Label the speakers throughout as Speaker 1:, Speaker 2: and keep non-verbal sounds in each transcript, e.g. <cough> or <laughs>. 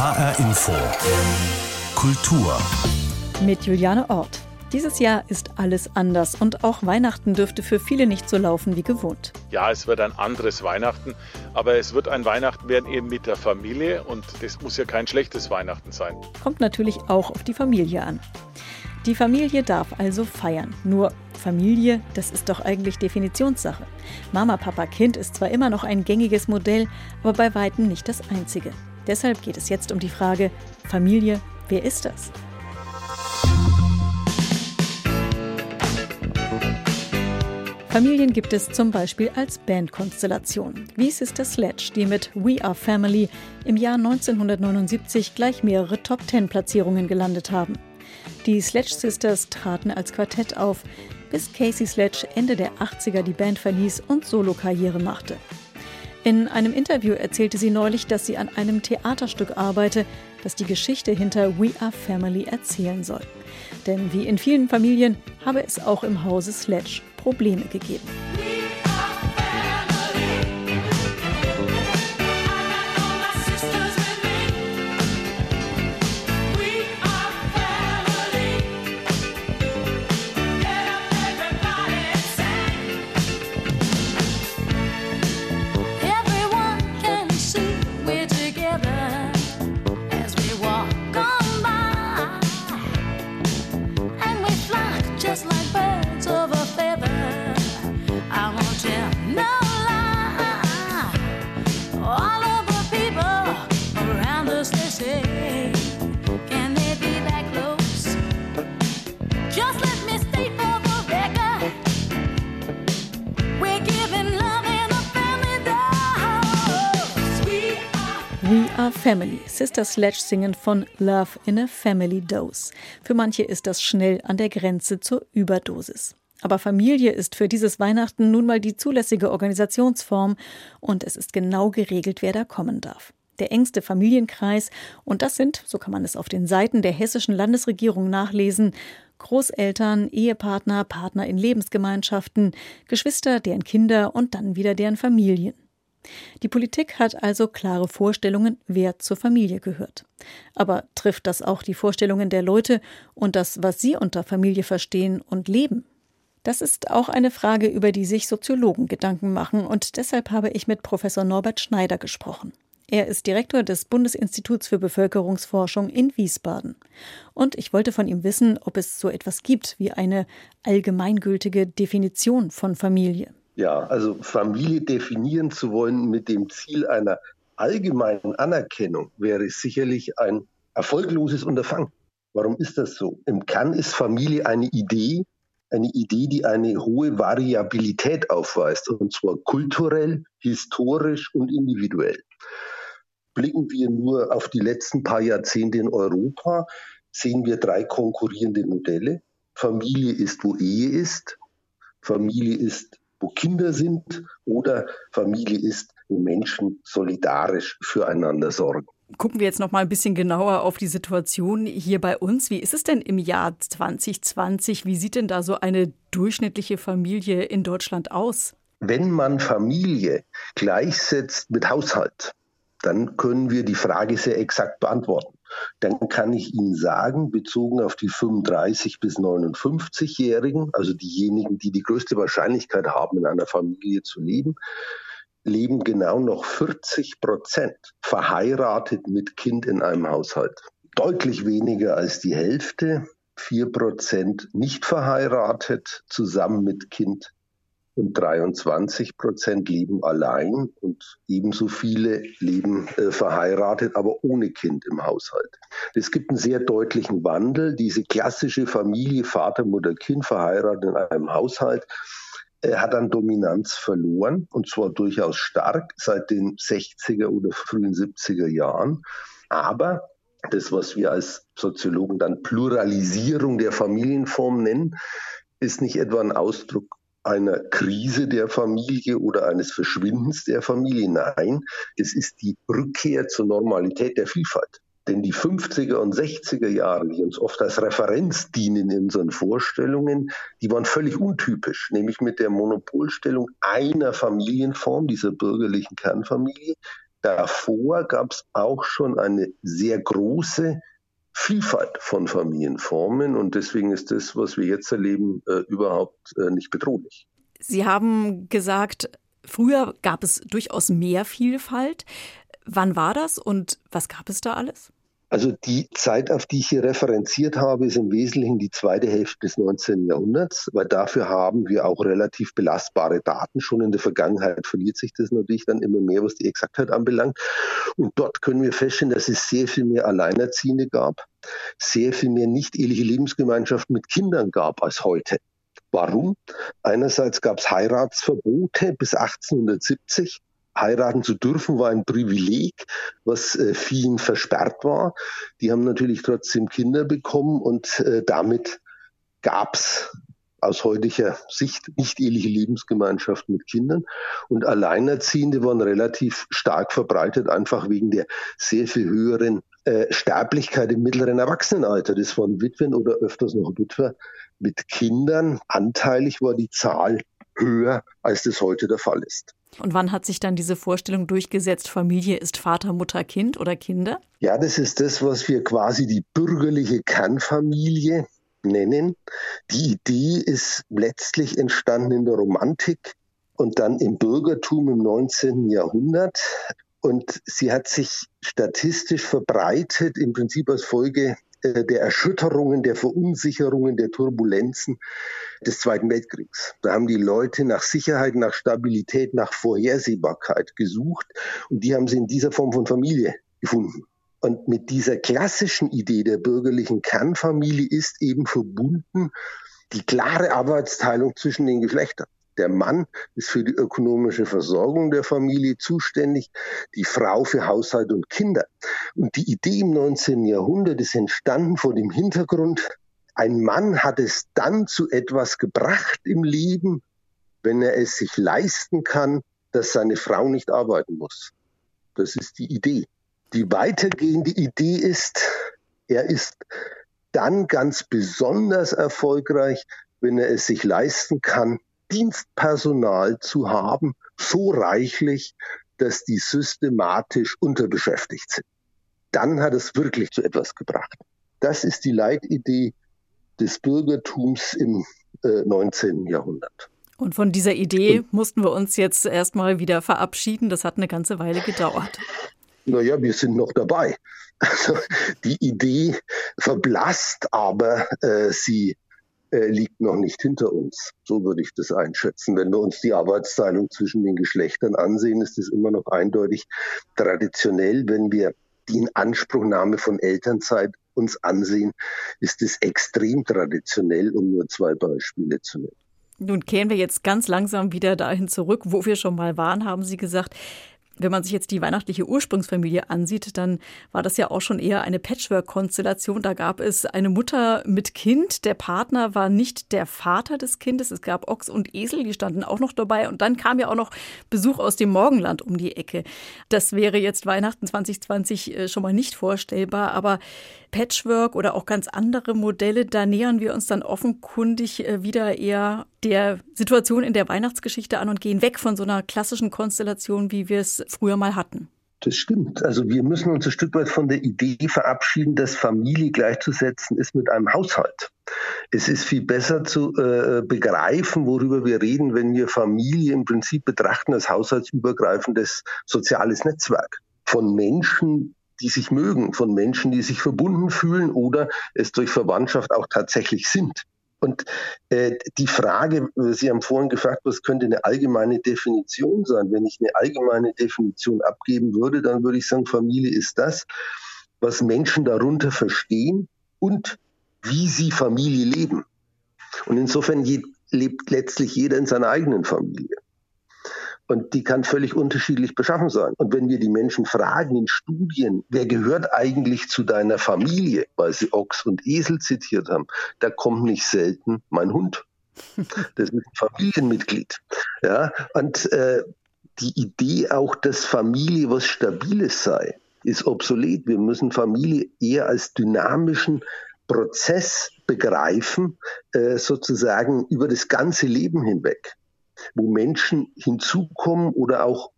Speaker 1: HR Info. Kultur.
Speaker 2: Mit Juliane Ort. Dieses Jahr ist alles anders und auch Weihnachten dürfte für viele nicht so laufen wie gewohnt.
Speaker 3: Ja, es wird ein anderes Weihnachten, aber es wird ein Weihnachten werden eben mit der Familie und das muss ja kein schlechtes Weihnachten sein.
Speaker 2: Kommt natürlich auch auf die Familie an. Die Familie darf also feiern. Nur Familie, das ist doch eigentlich Definitionssache. Mama, Papa, Kind ist zwar immer noch ein gängiges Modell, aber bei weitem nicht das einzige. Deshalb geht es jetzt um die Frage, Familie, wer ist das? Familien gibt es zum Beispiel als Bandkonstellation, wie Sister Sledge, die mit We Are Family im Jahr 1979 gleich mehrere Top-10-Platzierungen gelandet haben. Die Sledge Sisters traten als Quartett auf, bis Casey Sledge Ende der 80er die Band verließ und Solokarriere machte. In einem Interview erzählte sie neulich, dass sie an einem Theaterstück arbeite, das die Geschichte hinter We Are Family erzählen soll. Denn wie in vielen Familien habe es auch im Hause Sledge Probleme gegeben. We Family. Sister Sledge singen von Love in a Family Dose. Für manche ist das schnell an der Grenze zur Überdosis. Aber Familie ist für dieses Weihnachten nun mal die zulässige Organisationsform und es ist genau geregelt, wer da kommen darf. Der engste Familienkreis, und das sind, so kann man es auf den Seiten der hessischen Landesregierung nachlesen, Großeltern, Ehepartner, Partner in Lebensgemeinschaften, Geschwister, deren Kinder und dann wieder deren Familien. Die Politik hat also klare Vorstellungen, wer zur Familie gehört. Aber trifft das auch die Vorstellungen der Leute und das, was sie unter Familie verstehen und leben? Das ist auch eine Frage, über die sich Soziologen Gedanken machen, und deshalb habe ich mit Professor Norbert Schneider gesprochen. Er ist Direktor des Bundesinstituts für Bevölkerungsforschung in Wiesbaden. Und ich wollte von ihm wissen, ob es so etwas gibt wie eine allgemeingültige Definition von Familie.
Speaker 4: Ja, also Familie definieren zu wollen mit dem Ziel einer allgemeinen Anerkennung wäre sicherlich ein erfolgloses Unterfangen. Warum ist das so? Im Kern ist Familie eine Idee, eine Idee, die eine hohe Variabilität aufweist, und zwar kulturell, historisch und individuell. Blicken wir nur auf die letzten paar Jahrzehnte in Europa, sehen wir drei konkurrierende Modelle. Familie ist, wo Ehe ist. Familie ist, wo Kinder sind oder Familie ist, wo Menschen solidarisch füreinander sorgen.
Speaker 2: Gucken wir jetzt noch mal ein bisschen genauer auf die Situation hier bei uns. Wie ist es denn im Jahr 2020? Wie sieht denn da so eine durchschnittliche Familie in Deutschland aus?
Speaker 4: Wenn man Familie gleichsetzt mit Haushalt, dann können wir die Frage sehr exakt beantworten. Dann kann ich Ihnen sagen, bezogen auf die 35 bis 59-Jährigen, also diejenigen, die die größte Wahrscheinlichkeit haben, in einer Familie zu leben, leben genau noch 40 Prozent verheiratet mit Kind in einem Haushalt. Deutlich weniger als die Hälfte, 4 Prozent nicht verheiratet, zusammen mit Kind und 23 Prozent leben allein und ebenso viele leben äh, verheiratet, aber ohne Kind im Haushalt. Es gibt einen sehr deutlichen Wandel. Diese klassische Familie, Vater, Mutter, Kind verheiratet in einem Haushalt, äh, hat an Dominanz verloren und zwar durchaus stark seit den 60er oder frühen 70er Jahren. Aber das, was wir als Soziologen dann Pluralisierung der Familienform nennen, ist nicht etwa ein Ausdruck einer Krise der Familie oder eines Verschwindens der Familie. Nein, es ist die Rückkehr zur Normalität der Vielfalt. Denn die 50er und 60er Jahre, die uns oft als Referenz dienen in unseren Vorstellungen, die waren völlig untypisch, nämlich mit der Monopolstellung einer Familienform, dieser bürgerlichen Kernfamilie, davor gab es auch schon eine sehr große Vielfalt von Familienformen und deswegen ist das, was wir jetzt erleben, äh, überhaupt äh, nicht bedrohlich.
Speaker 2: Sie haben gesagt, früher gab es durchaus mehr Vielfalt. Wann war das und was gab es da alles?
Speaker 4: Also die Zeit, auf die ich hier referenziert habe, ist im Wesentlichen die zweite Hälfte des 19. Jahrhunderts, weil dafür haben wir auch relativ belastbare Daten. Schon in der Vergangenheit verliert sich das natürlich dann immer mehr, was die Exaktheit anbelangt. Und dort können wir feststellen, dass es sehr viel mehr Alleinerziehende gab, sehr viel mehr nicht-eheliche Lebensgemeinschaften mit Kindern gab als heute. Warum? Einerseits gab es Heiratsverbote bis 1870 heiraten zu dürfen, war ein Privileg, was äh, vielen versperrt war. Die haben natürlich trotzdem Kinder bekommen und äh, damit gab's aus heutiger Sicht nicht eheliche Lebensgemeinschaft mit Kindern. Und Alleinerziehende waren relativ stark verbreitet, einfach wegen der sehr viel höheren äh, Sterblichkeit im mittleren Erwachsenenalter. Das waren Witwen oder öfters noch Witwer mit Kindern. Anteilig war die Zahl höher, als das heute der Fall ist.
Speaker 2: Und wann hat sich dann diese Vorstellung durchgesetzt, Familie ist Vater, Mutter, Kind oder Kinder?
Speaker 4: Ja, das ist das, was wir quasi die bürgerliche Kernfamilie nennen. Die Idee ist letztlich entstanden in der Romantik und dann im Bürgertum im 19. Jahrhundert. Und sie hat sich statistisch verbreitet, im Prinzip als Folge der Erschütterungen, der Verunsicherungen, der Turbulenzen des Zweiten Weltkriegs. Da haben die Leute nach Sicherheit, nach Stabilität, nach Vorhersehbarkeit gesucht und die haben sie in dieser Form von Familie gefunden. Und mit dieser klassischen Idee der bürgerlichen Kernfamilie ist eben verbunden die klare Arbeitsteilung zwischen den Geschlechtern. Der Mann ist für die ökonomische Versorgung der Familie zuständig, die Frau für Haushalt und Kinder. Und die Idee im 19. Jahrhundert ist entstanden vor dem Hintergrund, ein Mann hat es dann zu etwas gebracht im Leben, wenn er es sich leisten kann, dass seine Frau nicht arbeiten muss. Das ist die Idee. Die weitergehende Idee ist, er ist dann ganz besonders erfolgreich, wenn er es sich leisten kann, Dienstpersonal zu haben, so reichlich, dass die systematisch unterbeschäftigt sind. Dann hat es wirklich zu etwas gebracht. Das ist die Leitidee des Bürgertums im äh, 19. Jahrhundert.
Speaker 2: Und von dieser Idee mussten wir uns jetzt erstmal wieder verabschieden. Das hat eine ganze Weile gedauert.
Speaker 4: Naja, wir sind noch dabei. <laughs> Also die Idee verblasst, aber äh, sie äh, liegt noch nicht hinter uns. So würde ich das einschätzen. Wenn wir uns die Arbeitsteilung zwischen den Geschlechtern ansehen, ist es immer noch eindeutig traditionell. Wenn wir die Inanspruchnahme von Elternzeit uns ansehen, ist es extrem traditionell, um nur zwei Beispiele zu nennen.
Speaker 2: Nun kehren wir jetzt ganz langsam wieder dahin zurück, wo wir schon mal waren, haben Sie gesagt. Wenn man sich jetzt die weihnachtliche Ursprungsfamilie ansieht, dann war das ja auch schon eher eine Patchwork-Konstellation. Da gab es eine Mutter mit Kind. Der Partner war nicht der Vater des Kindes. Es gab Ochs und Esel, die standen auch noch dabei. Und dann kam ja auch noch Besuch aus dem Morgenland um die Ecke. Das wäre jetzt Weihnachten 2020 äh, schon mal nicht vorstellbar. Aber Patchwork oder auch ganz andere Modelle, da nähern wir uns dann offenkundig äh, wieder eher der Situation in der Weihnachtsgeschichte an und gehen weg von so einer klassischen Konstellation, wie wir es früher mal hatten.
Speaker 4: Das stimmt. Also wir müssen uns ein Stück weit von der Idee verabschieden, dass Familie gleichzusetzen ist mit einem Haushalt. Es ist viel besser zu äh, begreifen, worüber wir reden, wenn wir Familie im Prinzip betrachten als haushaltsübergreifendes soziales Netzwerk von Menschen, die sich mögen, von Menschen, die sich verbunden fühlen oder es durch Verwandtschaft auch tatsächlich sind. Und äh, die Frage, Sie haben vorhin gefragt, was könnte eine allgemeine Definition sein? Wenn ich eine allgemeine Definition abgeben würde, dann würde ich sagen, Familie ist das, was Menschen darunter verstehen und wie sie Familie leben. Und insofern lebt letztlich jeder in seiner eigenen Familie. Und die kann völlig unterschiedlich beschaffen sein. Und wenn wir die Menschen fragen in Studien, wer gehört eigentlich zu deiner Familie, weil sie Ochs und Esel zitiert haben, da kommt nicht selten mein Hund. <laughs> Das ist ein Familienmitglied. Ja, und äh, die Idee auch, dass Familie was Stabiles sei, ist obsolet. Wir müssen Familie eher als dynamischen Prozess begreifen, äh, sozusagen über das ganze Leben hinweg wo Menschen hinzukommen oder auch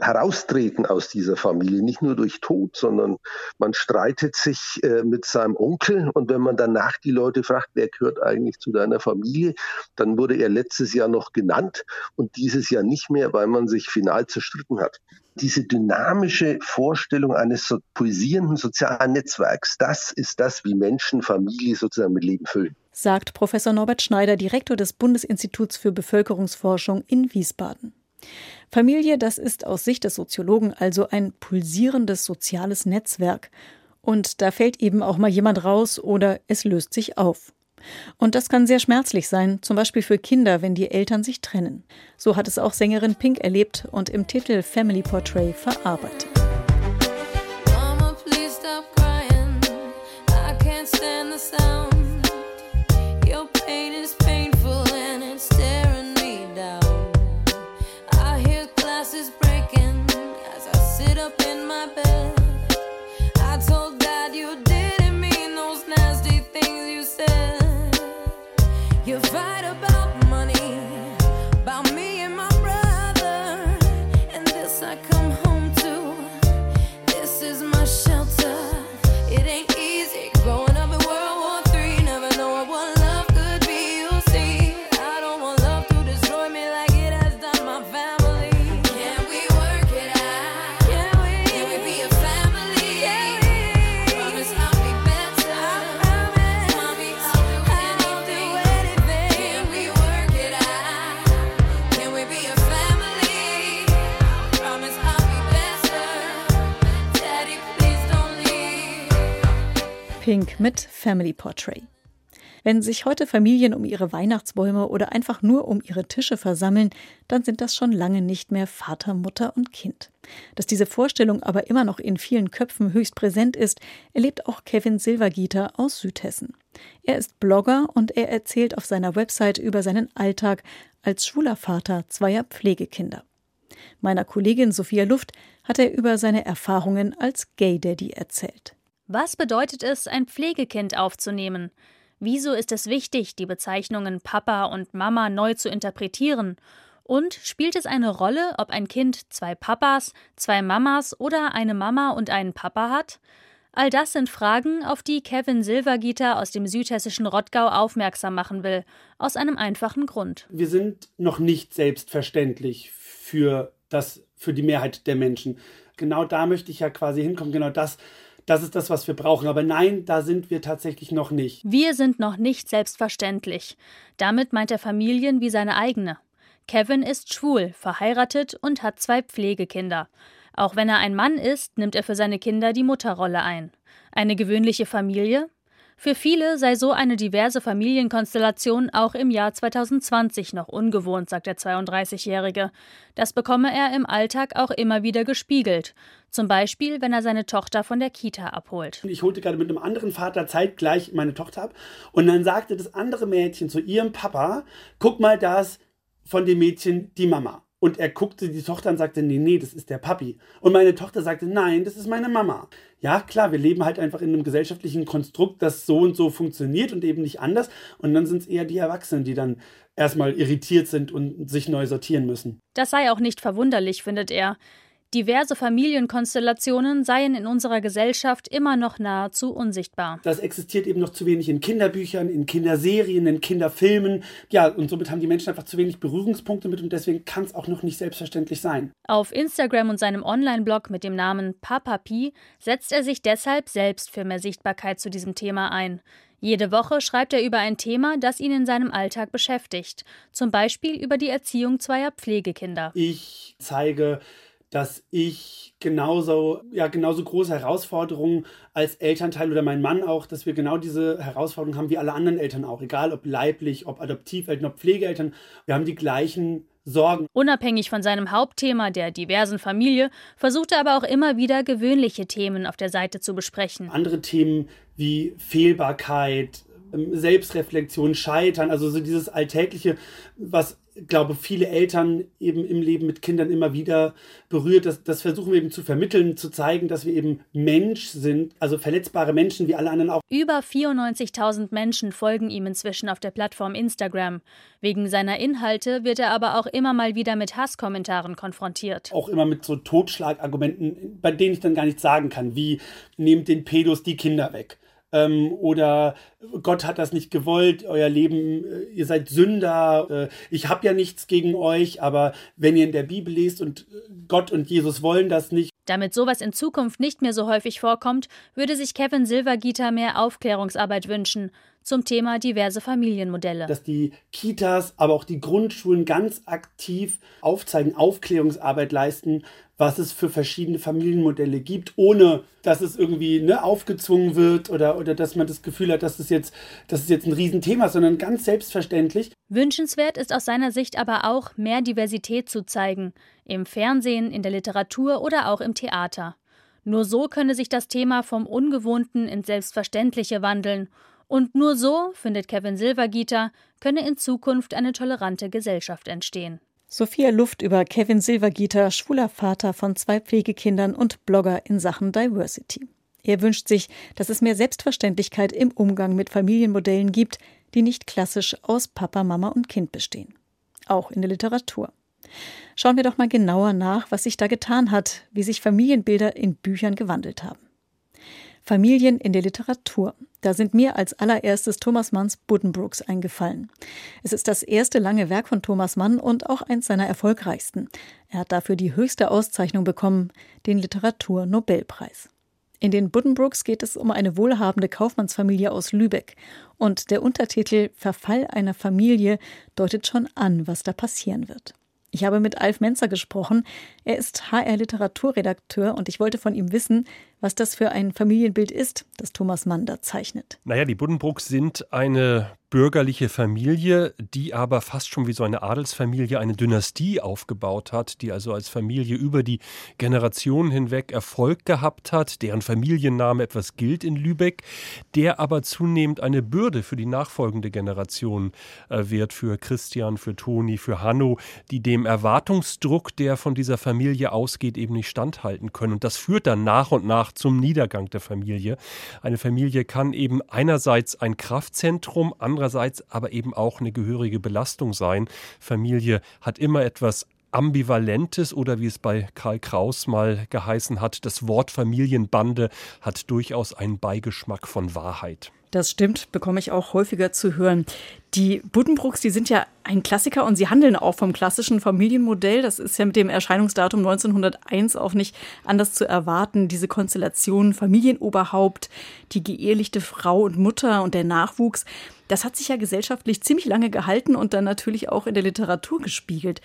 Speaker 4: heraustreten aus dieser Familie, nicht nur durch Tod, sondern man streitet sich äh, mit seinem Onkel und wenn man danach die Leute fragt, wer gehört eigentlich zu deiner Familie, dann wurde er letztes Jahr noch genannt und dieses Jahr nicht mehr, weil man sich final zerstritten hat. Diese dynamische Vorstellung eines so pulsierenden sozialen Netzwerks, das ist das, wie Menschen Familie sozusagen mit Leben füllen.
Speaker 2: Sagt Professor Norbert Schneider, Direktor des Bundesinstituts für Bevölkerungsforschung in Wiesbaden. Familie, das ist aus Sicht des Soziologen also ein pulsierendes soziales Netzwerk. Und da fällt eben auch mal jemand raus oder es löst sich auf. Und das kann sehr schmerzlich sein, zum Beispiel für Kinder, wenn die Eltern sich trennen. So hat es auch Sängerin Pink erlebt und im Titel Family Portrait verarbeitet. Mama, pain is mit Family Portrait. Wenn sich heute Familien um ihre Weihnachtsbäume oder einfach nur um ihre Tische versammeln, dann sind das schon lange nicht mehr Vater, Mutter und Kind. Dass diese Vorstellung aber immer noch in vielen Köpfen höchst präsent ist, erlebt auch Kevin Silvergieter aus Südhessen. Er ist Blogger und er erzählt auf seiner Website über seinen Alltag als schwuler Vater zweier Pflegekinder. Meiner Kollegin Sophia Luft hat er über seine Erfahrungen als Gay Daddy erzählt.
Speaker 5: Was bedeutet es, ein Pflegekind aufzunehmen? Wieso ist es wichtig, die Bezeichnungen Papa und Mama neu zu interpretieren? Und spielt es eine Rolle, ob ein Kind zwei Papas, zwei Mamas oder eine Mama und einen Papa hat? All das sind Fragen, auf die Kevin Silvergieter aus dem südhessischen Rottgau aufmerksam machen will, aus einem einfachen Grund.
Speaker 6: Wir sind noch nicht selbstverständlich für das, für die Mehrheit der Menschen. Genau da möchte ich ja quasi hinkommen. Genau das das ist das, was wir brauchen. Aber nein, da sind wir tatsächlich noch nicht.
Speaker 5: Wir sind noch nicht selbstverständlich. Damit meint er Familien wie seine eigene. Kevin ist schwul, verheiratet und hat zwei Pflegekinder. Auch wenn er ein Mann ist, nimmt er für seine Kinder die Mutterrolle ein. Eine gewöhnliche Familie? Für viele sei so eine diverse Familienkonstellation auch im Jahr 2020 noch ungewohnt, sagt der 32-Jährige. Das bekomme er im Alltag auch immer wieder gespiegelt. Zum Beispiel, wenn er seine Tochter von der Kita abholt.
Speaker 6: Ich holte gerade mit einem anderen Vater zeitgleich meine Tochter ab und dann sagte das andere Mädchen zu ihrem Papa, guck mal, da ist von dem Mädchen die Mama. Und er guckte die Tochter und sagte, nee, nee, das ist der Papi. Und meine Tochter sagte, nein, das ist meine Mama. Ja, klar, wir leben halt einfach in einem gesellschaftlichen Konstrukt, das so und so funktioniert und eben nicht anders. Und dann sind es eher die Erwachsenen, die dann erstmal irritiert sind und sich neu sortieren müssen.
Speaker 5: Das sei auch nicht verwunderlich, findet er. Diverse Familienkonstellationen seien in unserer Gesellschaft immer noch nahezu unsichtbar.
Speaker 6: Das existiert eben noch zu wenig in Kinderbüchern, in Kinderserien, in Kinderfilmen. Ja, und somit haben die Menschen einfach zu wenig Berührungspunkte mit und deswegen kann es auch noch nicht selbstverständlich sein.
Speaker 5: Auf Instagram und seinem Online-Blog mit dem Namen Papapi setzt er sich deshalb selbst für mehr Sichtbarkeit zu diesem Thema ein. Jede Woche schreibt er über ein Thema, das ihn in seinem Alltag beschäftigt. Zum Beispiel über die Erziehung zweier Pflegekinder.
Speaker 6: Ich zeige dass ich genauso, ja, genauso große Herausforderungen als Elternteil oder mein Mann auch, dass wir genau diese Herausforderungen haben wie alle anderen Eltern auch, egal ob leiblich, ob Adoptiveltern, ob Pflegeeltern. Wir haben die gleichen Sorgen.
Speaker 5: Unabhängig von seinem Hauptthema der diversen Familie, versucht er aber auch immer wieder gewöhnliche Themen auf der Seite zu besprechen.
Speaker 6: Andere Themen wie Fehlbarkeit, ähm, Selbstreflexion, Scheitern, also so dieses Alltägliche, was glaube, viele Eltern eben im Leben mit Kindern immer wieder berührt. Das, das versuchen wir eben zu vermitteln, zu zeigen, dass wir eben Mensch sind, also verletzbare Menschen wie alle anderen auch.
Speaker 5: Über 94.000 Menschen folgen ihm inzwischen auf der Plattform Instagram. Wegen seiner Inhalte wird er aber auch immer mal wieder mit Hasskommentaren konfrontiert.
Speaker 6: Auch immer mit so Totschlagargumenten, bei denen ich dann gar nichts sagen kann, wie nehmt den Pedos die Kinder weg ähm, oder Gott hat das nicht gewollt, euer Leben, äh, ihr seid Sünder, äh, ich habe ja nichts gegen euch, aber wenn ihr in der Bibel lest und äh, Gott und Jesus wollen das nicht.
Speaker 5: Damit sowas in Zukunft nicht mehr so häufig vorkommt, würde sich Kevin Silvergieter mehr Aufklärungsarbeit wünschen zum Thema diverse Familienmodelle.
Speaker 6: Dass die Kitas, aber auch die Grundschulen ganz aktiv aufzeigen, Aufklärungsarbeit leisten, was es für verschiedene Familienmodelle gibt, ohne dass es irgendwie ne, aufgezwungen wird oder, oder dass man das Gefühl hat, dass es jetzt, dass es jetzt ein Riesenthema ist, sondern ganz selbstverständlich.
Speaker 5: Wünschenswert ist aus seiner Sicht aber auch, mehr Diversität zu zeigen. Im Fernsehen, in der Literatur oder auch im Theater. Nur so könne sich das Thema vom Ungewohnten ins Selbstverständliche wandeln. Und nur so, findet Kevin Silvergieter, könne in Zukunft eine tolerante Gesellschaft entstehen.
Speaker 2: Sophia Luft über Kevin Silvergieter, schwuler Vater von zwei Pflegekindern und Blogger in Sachen Diversity. Er wünscht sich, dass es mehr Selbstverständlichkeit im Umgang mit Familienmodellen gibt, die nicht klassisch aus Papa, Mama und Kind bestehen. Auch in der Literatur. Schauen wir doch mal genauer nach, was sich da getan hat, wie sich Familienbilder in Büchern gewandelt haben. Familien in der Literatur. Da sind mir als allererstes Thomas Manns Buddenbrooks eingefallen. Es ist das erste lange Werk von Thomas Mann und auch eins seiner erfolgreichsten. Er hat dafür die höchste Auszeichnung bekommen, den Literaturnobelpreis. In den Buddenbrooks geht es um eine wohlhabende Kaufmannsfamilie aus Lübeck. Und der Untertitel Verfall einer Familie deutet schon an, was da passieren wird. Ich habe mit Alf Menzer gesprochen. Er ist HR-Literaturredakteur und ich wollte von ihm wissen, was das für ein Familienbild ist, das Thomas Mann da zeichnet.
Speaker 7: Naja, die Buddenbrooks sind eine bürgerliche Familie, die aber fast schon wie so eine Adelsfamilie eine Dynastie aufgebaut hat, die also als Familie über die Generationen hinweg Erfolg gehabt hat, deren Familienname etwas gilt in Lübeck, der aber zunehmend eine Bürde für die nachfolgende Generation äh, wird, für Christian, für Toni, für Hanno, die dem Erwartungsdruck, der von dieser Familie ausgeht, eben nicht standhalten können. Und das führt dann nach und nach zum Niedergang der Familie. Eine Familie kann eben einerseits ein Kraftzentrum, andererseits aber eben auch eine gehörige Belastung sein. Familie hat immer etwas Ambivalentes oder wie es bei Karl Kraus mal geheißen hat, das Wort Familienbande hat durchaus einen Beigeschmack von Wahrheit.
Speaker 2: Das stimmt, bekomme ich auch häufiger zu hören. Die Buddenbrooks, die sind ja ein Klassiker und sie handeln auch vom klassischen Familienmodell. Das ist ja mit dem Erscheinungsdatum 1901 auch nicht anders zu erwarten. Diese Konstellation Familienoberhaupt, die geehelichte Frau und Mutter und der Nachwuchs, das hat sich ja gesellschaftlich ziemlich lange gehalten und dann natürlich auch in der Literatur gespiegelt.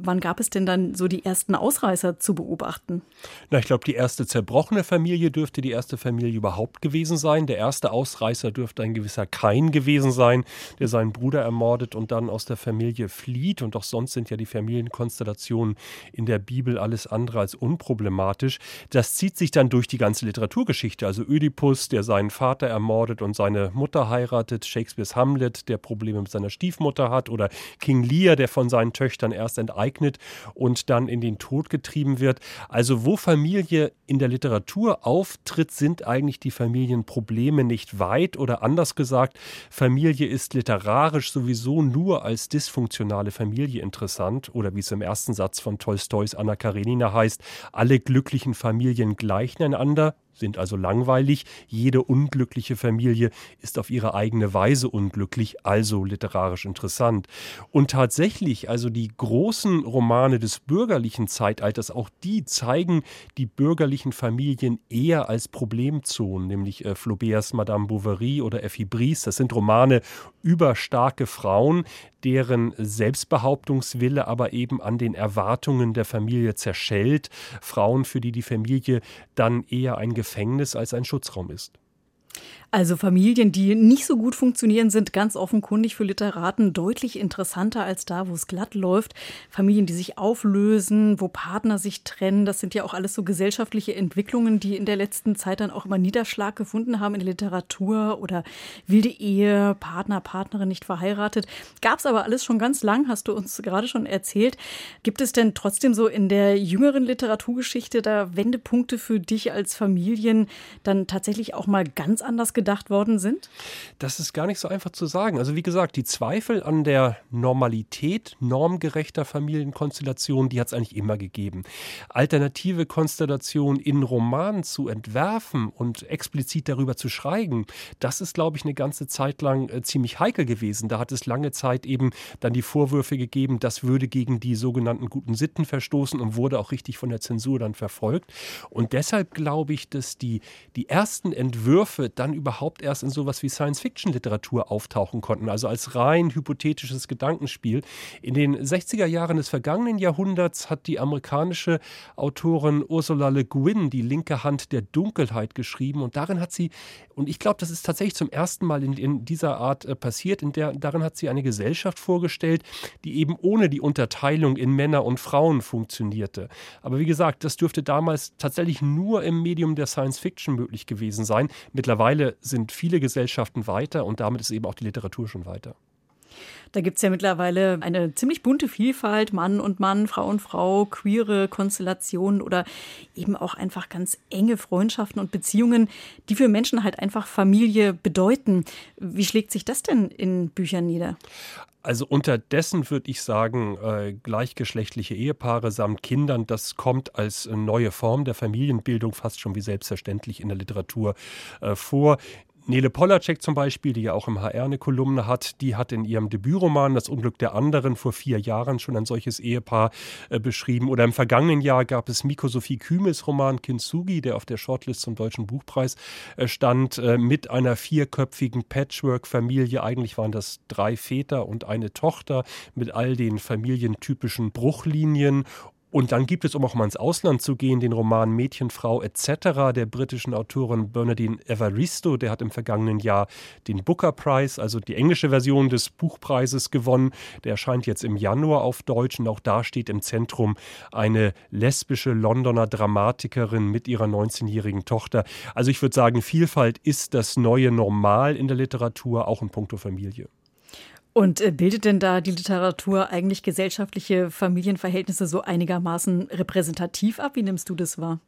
Speaker 2: Wann gab es denn dann so die ersten Ausreißer zu beobachten?
Speaker 7: Na, ich glaube, die erste zerbrochene Familie dürfte die erste Familie überhaupt gewesen sein. Der erste Ausreißer dürfte ein gewisser Kain gewesen sein, der seinen Bruder ermordet und dann aus der Familie flieht. Und auch sonst sind ja die Familienkonstellationen in der Bibel alles andere als unproblematisch. Das zieht sich dann durch die ganze Literaturgeschichte. Also Ödipus, der seinen Vater ermordet und seine Mutter heiratet, Shakespeares Hamlet, der Probleme mit seiner Stiefmutter hat, oder King Lear, der von seinen Töchtern erst enteignet ereignet und dann in den Tod getrieben wird. Also wo Familie in der Literatur auftritt, sind eigentlich die Familienprobleme nicht weit. Oder anders gesagt, Familie ist literarisch sowieso nur als dysfunktionale Familie interessant. Oder wie es im ersten Satz von Tolstois Anna Karenina heißt, alle glücklichen Familien gleichen einander, sind also langweilig. Jede unglückliche Familie ist auf ihre eigene Weise unglücklich, also literarisch interessant. Und tatsächlich, also die großen Romane des bürgerlichen Zeitalters, auch die zeigen die bürgerlichen Familien eher als Problemzonen, nämlich äh, Flauberts Madame Bovary oder Effie Brice. Das sind Romane über starke Frauen, deren Selbstbehauptungswille aber eben an den Erwartungen der Familie zerschellt. Frauen, für die die Familie dann eher ein Gefängnis als ein Schutzraum ist.
Speaker 2: Also Familien, die nicht so gut funktionieren, sind ganz offenkundig für Literaten deutlich interessanter als da, wo es glatt läuft. Familien, die sich auflösen, wo Partner sich trennen, das sind ja auch alles so gesellschaftliche Entwicklungen, die in der letzten Zeit dann auch immer Niederschlag gefunden haben in der Literatur oder wilde Ehe, Partner, Partnerin nicht verheiratet. Gab es aber alles schon ganz lang, hast du uns gerade schon erzählt. Gibt es denn trotzdem so in der jüngeren Literaturgeschichte da Wendepunkte für dich als Familien dann tatsächlich auch mal ganz anders gedacht worden sind?
Speaker 7: Das ist gar nicht so einfach zu sagen. Also wie gesagt, die Zweifel an der Normalität normgerechter Familienkonstellationen, die hat es eigentlich immer gegeben. Alternative Konstellationen in Romanen zu entwerfen und explizit darüber zu schreiben, das ist, glaube ich, eine ganze Zeit lang äh, ziemlich heikel gewesen. Da hat es lange Zeit eben dann die Vorwürfe gegeben, das würde gegen die sogenannten guten Sitten verstoßen und wurde auch richtig von der Zensur dann verfolgt. Und deshalb glaube ich, dass die, die ersten Entwürfe dann über überhaupt erst in sowas wie Science-Fiction-Literatur auftauchen konnten, also als rein hypothetisches Gedankenspiel. In den 60er Jahren des vergangenen Jahrhunderts hat die amerikanische Autorin Ursula Le Guin die linke Hand der Dunkelheit geschrieben und darin hat sie, und ich glaube, das ist tatsächlich zum ersten Mal in, in dieser Art äh, passiert, in der, darin hat sie eine Gesellschaft vorgestellt, die eben ohne die Unterteilung in Männer und Frauen funktionierte. Aber wie gesagt, das dürfte damals tatsächlich nur im Medium der Science Fiction möglich gewesen sein. Mittlerweile sind viele Gesellschaften weiter und damit ist eben auch die Literatur schon weiter.
Speaker 2: Da gibt es ja mittlerweile eine ziemlich bunte Vielfalt, Mann und Mann, Frau und Frau, queere Konstellationen oder eben auch einfach ganz enge Freundschaften und Beziehungen, die für Menschen halt einfach Familie bedeuten. Wie schlägt sich das denn in Büchern nieder?
Speaker 7: Also unterdessen würde ich sagen, äh, gleichgeschlechtliche Ehepaare samt Kindern, das kommt als neue Form der Familienbildung fast schon wie selbstverständlich in der Literatur äh, vor. Nele Polacek zum Beispiel, die ja auch im HR eine Kolumne hat, die hat in ihrem Debütroman Das Unglück der anderen vor vier Jahren schon ein solches Ehepaar äh, beschrieben. Oder im vergangenen Jahr gab es Miko Sophie Kümes Roman Kintsugi, der auf der Shortlist zum Deutschen Buchpreis äh, stand, äh, mit einer vierköpfigen Patchwork-Familie. Eigentlich waren das drei Väter und eine Tochter mit all den familientypischen Bruchlinien und dann gibt es, um auch mal ins Ausland zu gehen, den Roman Mädchenfrau etc. der britischen Autorin Bernadine Evaristo. Der hat im vergangenen Jahr den Booker Prize, also die englische Version des Buchpreises, gewonnen. Der erscheint jetzt im Januar auf Deutsch und auch da steht im Zentrum eine lesbische Londoner Dramatikerin mit ihrer 19-jährigen Tochter. Also ich würde sagen, Vielfalt ist das neue Normal in der Literatur, auch in puncto Familie.
Speaker 2: Und äh, bildet denn da die Literatur eigentlich gesellschaftliche Familienverhältnisse so einigermaßen repräsentativ ab? Wie nimmst du das wahr?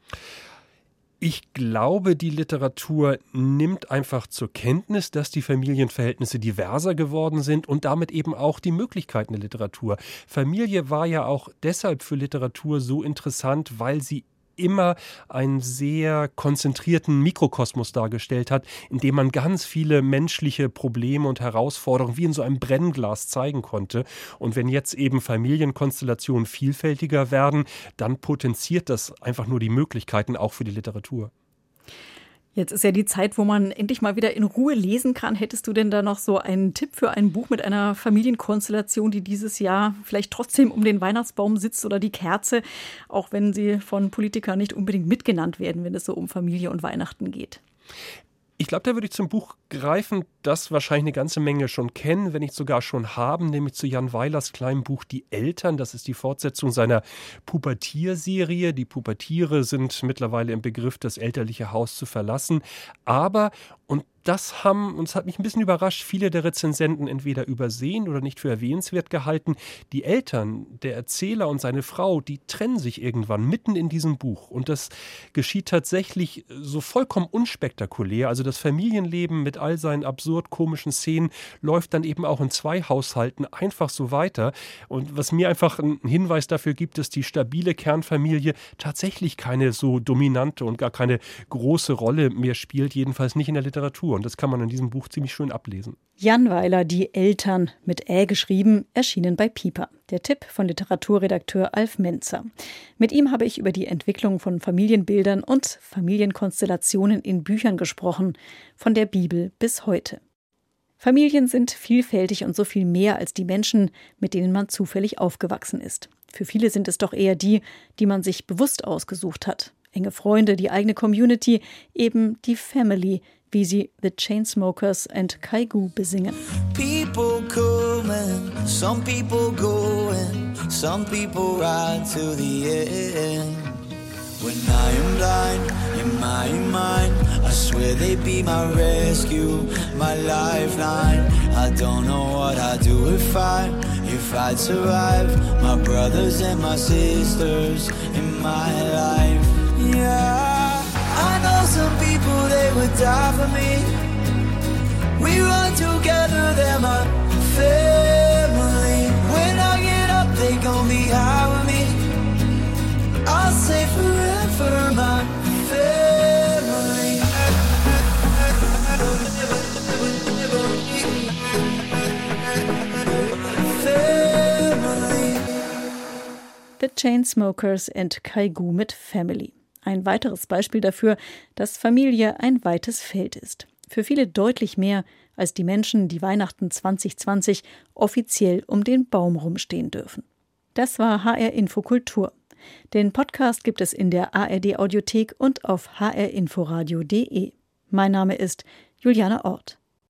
Speaker 7: Ich glaube, die Literatur nimmt einfach zur Kenntnis, dass die Familienverhältnisse diverser geworden sind und damit eben auch die Möglichkeiten der Literatur. Familie war ja auch deshalb für Literatur so interessant, weil sie immer einen sehr konzentrierten Mikrokosmos dargestellt hat, in dem man ganz viele menschliche Probleme und Herausforderungen wie in so einem Brennglas zeigen konnte. Und wenn jetzt eben Familienkonstellationen vielfältiger werden, dann potenziert das einfach nur die Möglichkeiten auch für die Literatur.
Speaker 2: Jetzt ist ja die Zeit, wo man endlich mal wieder in Ruhe lesen kann. Hättest du denn da noch so einen Tipp für ein Buch mit einer Familienkonstellation, die dieses Jahr vielleicht trotzdem um den Weihnachtsbaum sitzt oder die Kerze, auch wenn sie von Politikern nicht unbedingt mitgenannt werden, wenn es so um Familie und Weihnachten geht?
Speaker 7: Ich glaube, da würde ich zum Buch greifen, das wahrscheinlich eine ganze Menge schon kennen, wenn nicht sogar schon haben, nämlich zu Jan Weilers kleinem Buch Die Eltern. Das ist die Fortsetzung seiner Pubertierserie. Die Pubertiere sind mittlerweile im Begriff, das elterliche Haus zu verlassen. Aber, und das haben, uns hat mich ein bisschen überrascht, viele der Rezensenten entweder übersehen oder nicht für erwähnenswert gehalten. Die Eltern, der Erzähler und seine Frau, die trennen sich irgendwann mitten in diesem Buch. Und das geschieht tatsächlich so vollkommen unspektakulär. Also das Familienleben mit all seinen absurd komischen Szenen läuft dann eben auch in zwei Haushalten einfach so weiter. Und was mir einfach einen Hinweis dafür gibt, dass die stabile Kernfamilie tatsächlich keine so dominante und gar keine große Rolle mehr spielt, jedenfalls nicht in der Literatur. Und das kann man in diesem Buch ziemlich schön ablesen.
Speaker 2: Jan Weiler, Die Eltern, mit Ä geschrieben, erschienen bei Pieper. Der Tipp von Literaturredakteur Alf Menzer. Mit ihm habe ich über die Entwicklung von Familienbildern und Familienkonstellationen in Büchern gesprochen, von der Bibel bis heute. Familien sind vielfältig und so viel mehr als die Menschen, mit denen man zufällig aufgewachsen ist. Für viele sind es doch eher die, die man sich bewusst ausgesucht hat. Enge Freunde, die eigene Community, eben die Family, wie sie The Chainsmokers and Kaigu besingen.
Speaker 8: People coming, some people going, some people ride to the end. When I am blind in my mind, I swear they'd be my rescue, my lifeline. I don't know what I'd do if I, if I'd survive. My brothers and my sisters in my life. Would die for me. We run together, they're my family. When I get up, they gon' be high with me. I'll say forever, my. Family.
Speaker 2: The Chainsmokers and Kaigu mit Family. Ein weiteres Beispiel dafür, dass Familie ein weites Feld ist. Für viele deutlich mehr als die Menschen, die Weihnachten 2020 offiziell um den Baum rumstehen dürfen. Das war HR Infokultur. Den Podcast gibt es in der ARD Audiothek und auf hrinforadio.de. Mein Name ist Juliane Ort.